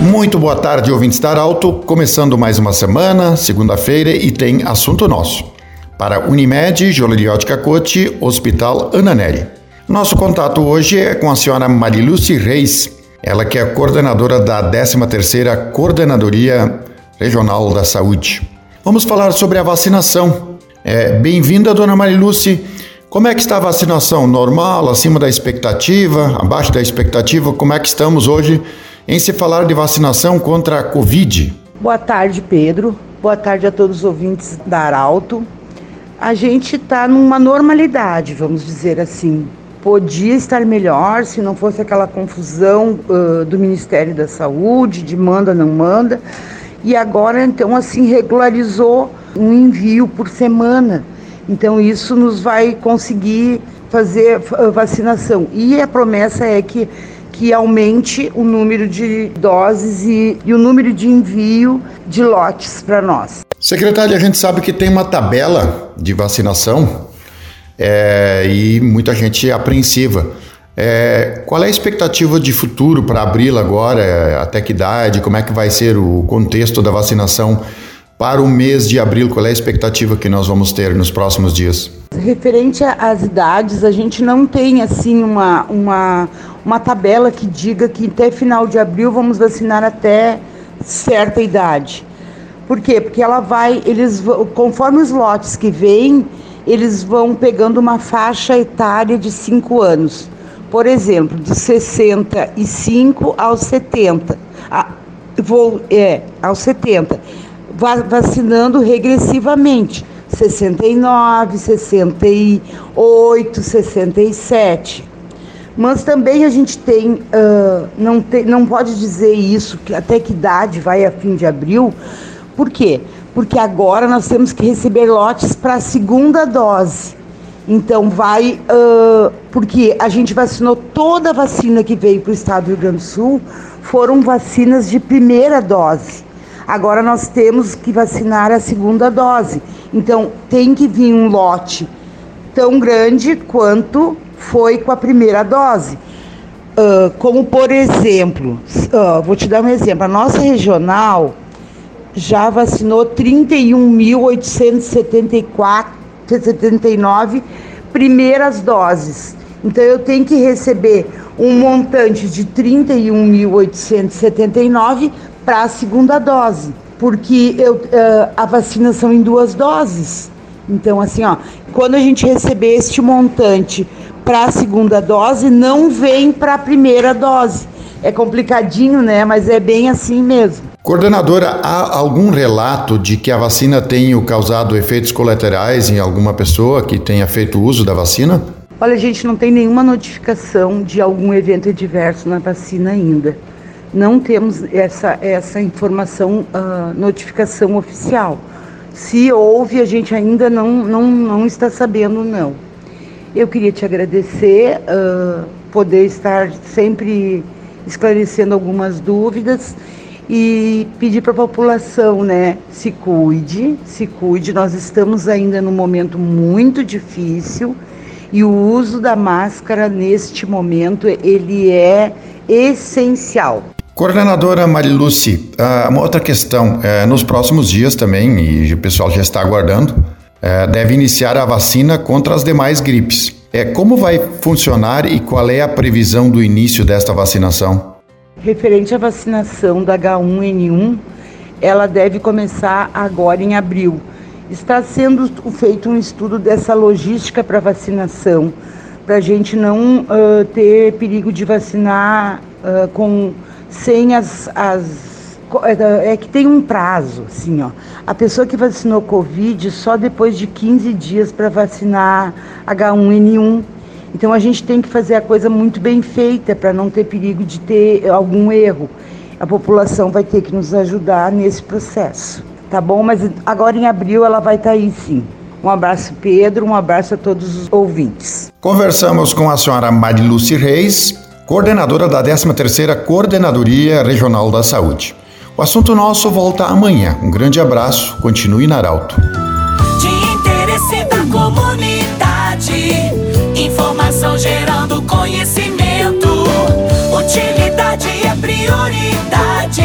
Muito boa tarde, ouvintes da Alto. Começando mais uma semana, segunda-feira, e tem assunto nosso. Para Unimed, Joleriot Cacote, Hospital Ana Nery. Nosso contato hoje é com a senhora Mariluce Reis, ela que é coordenadora da 13ª Coordenadoria Regional da Saúde. Vamos falar sobre a vacinação. É, Bem-vinda, dona Mariluce. Como é que está a vacinação? Normal, acima da expectativa, abaixo da expectativa? Como é que estamos hoje em se falar de vacinação contra a Covid? Boa tarde, Pedro. Boa tarde a todos os ouvintes da Arauto. A gente está numa normalidade, vamos dizer assim. Podia estar melhor se não fosse aquela confusão uh, do Ministério da Saúde, de manda, não manda. E agora, então, assim, regularizou um envio por semana. Então, isso nos vai conseguir fazer vacinação. E a promessa é que, que aumente o número de doses e, e o número de envio de lotes para nós. Secretária, a gente sabe que tem uma tabela de vacinação é, e muita gente é apreensiva. É, qual é a expectativa de futuro para abri-la agora? Até que idade? Como é que vai ser o contexto da vacinação para o mês de abril? Qual é a expectativa que nós vamos ter nos próximos dias? Referente às idades, a gente não tem assim uma, uma, uma tabela que diga que até final de abril vamos vacinar até certa idade. Por quê? Porque ela vai, eles conforme os lotes que vêm, eles vão pegando uma faixa etária de 5 anos por exemplo, de 65 aos 70, a, vou, é, aos 70, vacinando regressivamente, 69, 68, 67. Mas também a gente tem, uh, não, não pode dizer isso, que até que idade vai a fim de abril, por quê? Porque agora nós temos que receber lotes para a segunda dose. Então vai, uh, porque a gente vacinou toda a vacina que veio para o estado do Rio Grande do Sul, foram vacinas de primeira dose. Agora nós temos que vacinar a segunda dose. Então tem que vir um lote tão grande quanto foi com a primeira dose. Uh, como por exemplo, uh, vou te dar um exemplo, a nossa regional já vacinou 31.874 79 primeiras doses. Então eu tenho que receber um montante de 31.879 para a segunda dose, porque eu, uh, a vacinação em duas doses. Então assim, ó, quando a gente receber este montante para a segunda dose, não vem para a primeira dose. É complicadinho, né? Mas é bem assim mesmo. Coordenadora, há algum relato de que a vacina tenha causado efeitos colaterais em alguma pessoa que tenha feito uso da vacina? Olha, a gente não tem nenhuma notificação de algum evento adverso na vacina ainda. Não temos essa, essa informação, uh, notificação oficial. Se houve, a gente ainda não, não, não está sabendo, não. Eu queria te agradecer, uh, poder estar sempre esclarecendo algumas dúvidas e pedir para a população, né, se cuide, se cuide. Nós estamos ainda num momento muito difícil e o uso da máscara neste momento ele é essencial. Coordenadora Mariluce, ah, uma outra questão, é, nos próximos dias também, e o pessoal já está aguardando, é, deve iniciar a vacina contra as demais gripes. É, como vai funcionar e qual é a previsão do início desta vacinação? referente à vacinação da H1N1, ela deve começar agora em abril. Está sendo feito um estudo dessa logística para vacinação, para a gente não uh, ter perigo de vacinar uh, com sem as, as é que tem um prazo, assim, ó. A pessoa que vacinou Covid só depois de 15 dias para vacinar H1N1 então a gente tem que fazer a coisa muito bem feita para não ter perigo de ter algum erro. A população vai ter que nos ajudar nesse processo, tá bom? Mas agora em abril ela vai estar tá aí sim. Um abraço, Pedro, um abraço a todos os ouvintes. Conversamos com a senhora Mariluce Reis, coordenadora da 13ª Coordenadoria Regional da Saúde. O assunto nosso volta amanhã. Um grande abraço, continue na Arauto. De interesse da comunidade. Informação gerando conhecimento. Utilidade é prioridade.